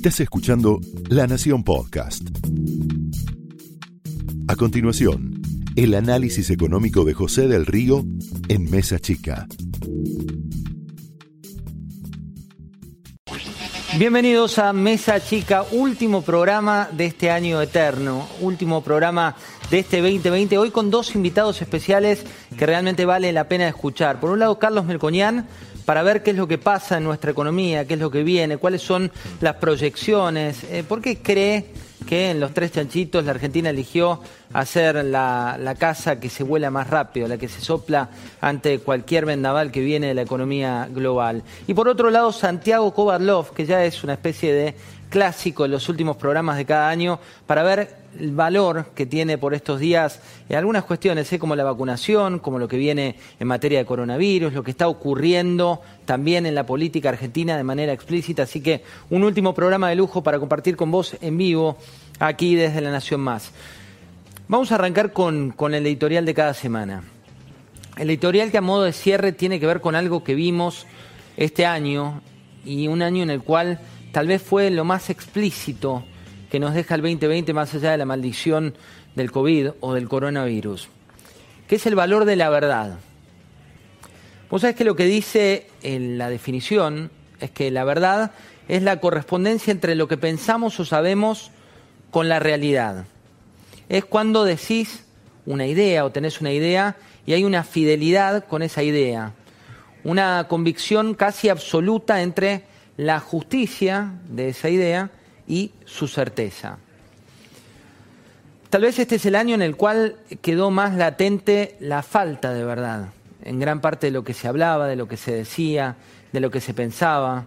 Estás escuchando La Nación Podcast. A continuación, el análisis económico de José del Río en Mesa Chica. Bienvenidos a Mesa Chica, último programa de este año eterno, último programa de este 2020, hoy con dos invitados especiales que realmente vale la pena escuchar. Por un lado, Carlos Melcoñán, para ver qué es lo que pasa en nuestra economía, qué es lo que viene, cuáles son las proyecciones, eh, por qué cree que en los tres chanchitos la Argentina eligió hacer la, la, casa que se vuela más rápido, la que se sopla ante cualquier vendaval que viene de la economía global. Y por otro lado, Santiago Kovarlov, que ya es una especie de clásico en los últimos programas de cada año, para ver el valor que tiene por estos días en algunas cuestiones, ¿eh? como la vacunación, como lo que viene en materia de coronavirus, lo que está ocurriendo también en la política argentina de manera explícita. Así que un último programa de lujo para compartir con vos en vivo aquí desde La Nación Más. Vamos a arrancar con, con el editorial de cada semana. El editorial que a modo de cierre tiene que ver con algo que vimos este año y un año en el cual tal vez fue lo más explícito que nos deja el 2020 más allá de la maldición del COVID o del coronavirus, que es el valor de la verdad. Vos sabés que lo que dice en la definición es que la verdad es la correspondencia entre lo que pensamos o sabemos con la realidad. Es cuando decís una idea o tenés una idea y hay una fidelidad con esa idea, una convicción casi absoluta entre la justicia de esa idea y su certeza. Tal vez este es el año en el cual quedó más latente la falta de verdad, en gran parte de lo que se hablaba, de lo que se decía, de lo que se pensaba,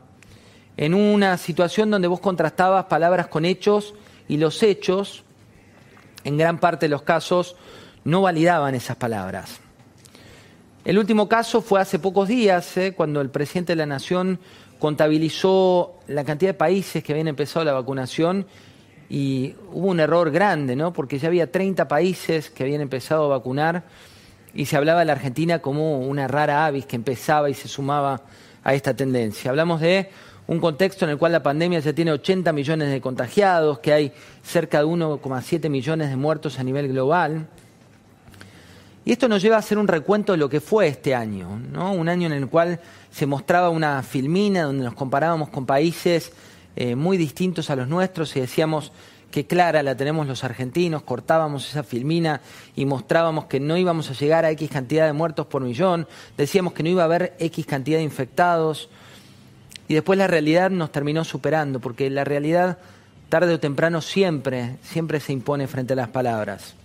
en una situación donde vos contrastabas palabras con hechos y los hechos, en gran parte de los casos, no validaban esas palabras. El último caso fue hace pocos días, eh, cuando el presidente de la Nación contabilizó la cantidad de países que habían empezado la vacunación y hubo un error grande, ¿no? Porque ya había 30 países que habían empezado a vacunar y se hablaba de la Argentina como una rara avis que empezaba y se sumaba a esta tendencia. Hablamos de un contexto en el cual la pandemia ya tiene 80 millones de contagiados, que hay cerca de 1,7 millones de muertos a nivel global. Y esto nos lleva a hacer un recuento de lo que fue este año, ¿no? Un año en el cual se mostraba una filmina donde nos comparábamos con países eh, muy distintos a los nuestros y decíamos que clara la tenemos los argentinos, cortábamos esa filmina y mostrábamos que no íbamos a llegar a X cantidad de muertos por millón, decíamos que no iba a haber X cantidad de infectados y después la realidad nos terminó superando, porque la realidad tarde o temprano siempre, siempre se impone frente a las palabras.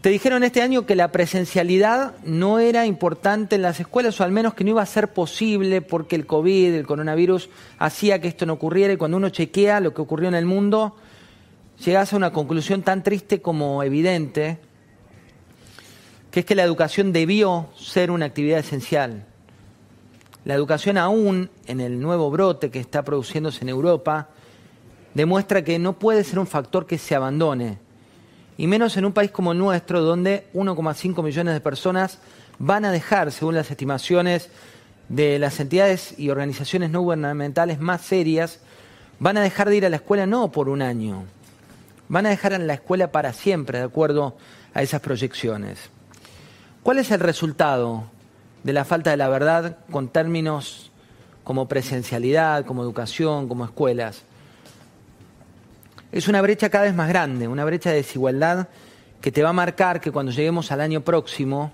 Te dijeron este año que la presencialidad no era importante en las escuelas, o al menos que no iba a ser posible porque el COVID, el coronavirus, hacía que esto no ocurriera. Y cuando uno chequea lo que ocurrió en el mundo, llegas a una conclusión tan triste como evidente, que es que la educación debió ser una actividad esencial. La educación aún, en el nuevo brote que está produciéndose en Europa, demuestra que no puede ser un factor que se abandone y menos en un país como el nuestro, donde 1,5 millones de personas van a dejar, según las estimaciones de las entidades y organizaciones no gubernamentales más serias, van a dejar de ir a la escuela no por un año, van a dejar en la escuela para siempre, de acuerdo a esas proyecciones. ¿Cuál es el resultado de la falta de la verdad con términos como presencialidad, como educación, como escuelas? Es una brecha cada vez más grande, una brecha de desigualdad que te va a marcar que cuando lleguemos al año próximo,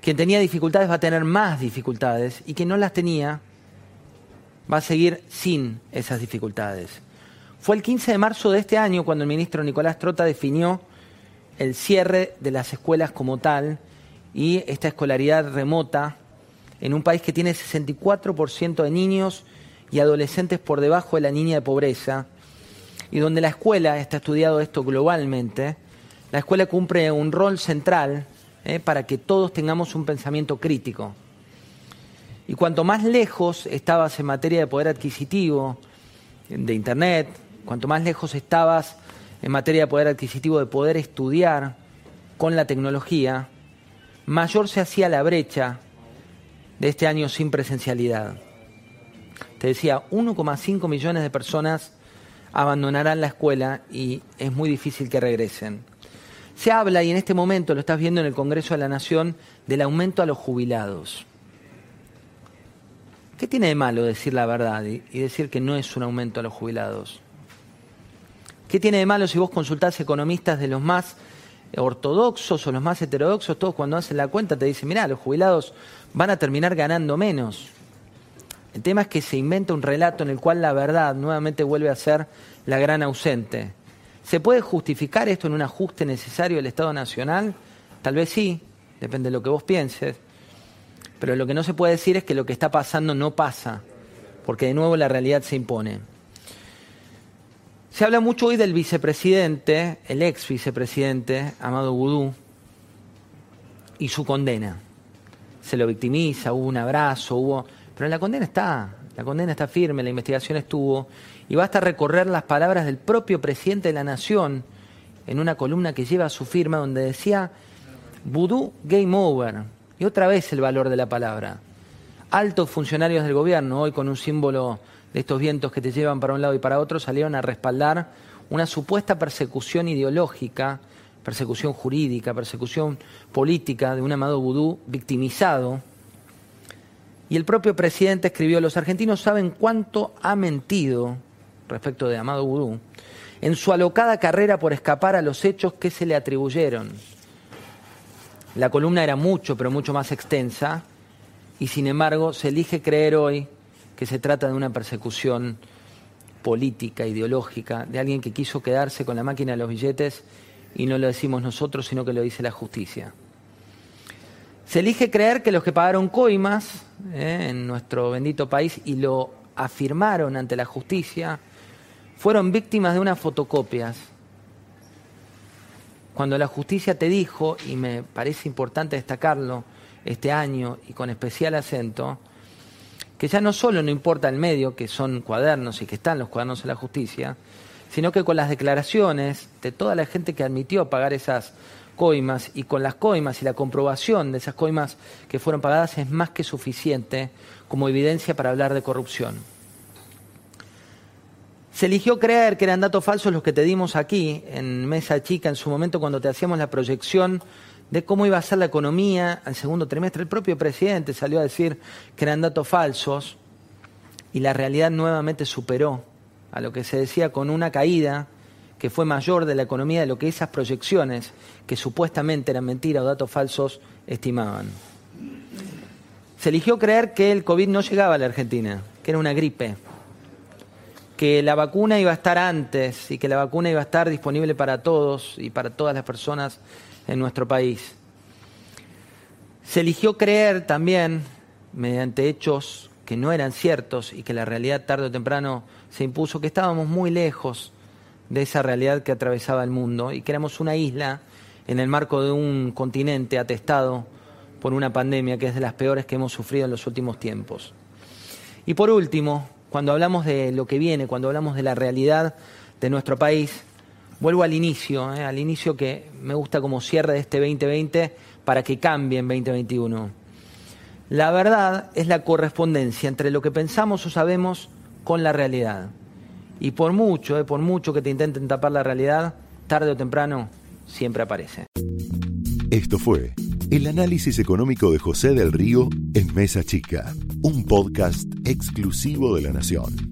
quien tenía dificultades va a tener más dificultades y quien no las tenía va a seguir sin esas dificultades. Fue el 15 de marzo de este año cuando el ministro Nicolás Trota definió el cierre de las escuelas como tal y esta escolaridad remota en un país que tiene 64% de niños y adolescentes por debajo de la línea de pobreza y donde la escuela, está estudiado esto globalmente, la escuela cumple un rol central eh, para que todos tengamos un pensamiento crítico. Y cuanto más lejos estabas en materia de poder adquisitivo, de Internet, cuanto más lejos estabas en materia de poder adquisitivo de poder estudiar con la tecnología, mayor se hacía la brecha de este año sin presencialidad. Te decía, 1,5 millones de personas abandonarán la escuela y es muy difícil que regresen. Se habla, y en este momento lo estás viendo en el Congreso de la Nación, del aumento a los jubilados. ¿Qué tiene de malo decir la verdad y, decir que no es un aumento a los jubilados? ¿Qué tiene de malo si vos consultás economistas de los más ortodoxos o los más heterodoxos, todos cuando hacen la cuenta te dicen, mirá, los jubilados van a terminar ganando menos? El tema es que se inventa un relato en el cual la verdad nuevamente vuelve a ser la gran ausente. ¿Se puede justificar esto en un ajuste necesario del Estado Nacional? Tal vez sí, depende de lo que vos pienses. Pero lo que no se puede decir es que lo que está pasando no pasa, porque de nuevo la realidad se impone. Se habla mucho hoy del vicepresidente, el ex vicepresidente, Amado Gudú, y su condena. Se lo victimiza, hubo un abrazo, hubo... Pero la condena está, la condena está firme, la investigación estuvo, y basta recorrer las palabras del propio presidente de la Nación en una columna que lleva su firma donde decía, Vudú Game Over, y otra vez el valor de la palabra. Altos funcionarios del gobierno, hoy con un símbolo de estos vientos que te llevan para un lado y para otro, salieron a respaldar una supuesta persecución ideológica, persecución jurídica, persecución política de un amado vudú victimizado. Y el propio presidente escribió, los argentinos saben cuánto ha mentido respecto de Amado Vudú en su alocada carrera por escapar a los hechos que se le atribuyeron. La columna era mucho, pero mucho más extensa, y sin embargo se elige creer hoy que se trata de una persecución política, ideológica, de alguien que quiso quedarse con la máquina de los billetes y no lo decimos nosotros, sino que lo dice la justicia. Se elige creer que los que pagaron coimas eh, en nuestro bendito país y lo afirmaron ante la justicia fueron víctimas de unas fotocopias. Cuando la justicia te dijo, y me parece importante destacarlo este año y con especial acento, que ya no solo no importa el medio, que son cuadernos y que están los cuadernos de la justicia, sino que con las declaraciones de toda la gente que admitió pagar esas coimas y con las coimas y la comprobación de esas coimas que fueron pagadas es más que suficiente como evidencia para hablar de corrupción. Se eligió creer que eran datos falsos los que te dimos aquí, en Mesa Chica, en su momento cuando te hacíamos la proyección de cómo iba a ser la economía al segundo trimestre. El propio presidente salió a decir que eran datos falsos y la realidad nuevamente superó a lo que se decía con una caída que fue mayor de la economía de lo que esas proyecciones, que supuestamente eran mentiras o datos falsos, estimaban. Se eligió creer que el COVID no llegaba a la Argentina, que era una gripe, que la vacuna iba a estar antes y que la vacuna iba a estar disponible para todos y para todas las personas en nuestro país. Se eligió creer también, mediante hechos que no eran ciertos y que la realidad tarde o temprano se impuso, que estábamos muy lejos de esa realidad que atravesaba el mundo y que éramos una isla en el marco de un continente atestado por una pandemia que es de las peores que hemos sufrido en los últimos tiempos. Y por último, cuando hablamos de lo que viene, cuando hablamos de la realidad de nuestro país, vuelvo al inicio, eh, al inicio que me gusta como cierre de este 2020 para que cambie en 2021. La verdad es la correspondencia entre lo que pensamos o sabemos con la realidad. Y por mucho, eh, por mucho que te intenten tapar la realidad, tarde o temprano siempre aparece. Esto fue el análisis económico de José del Río en Mesa Chica, un podcast exclusivo de La Nación.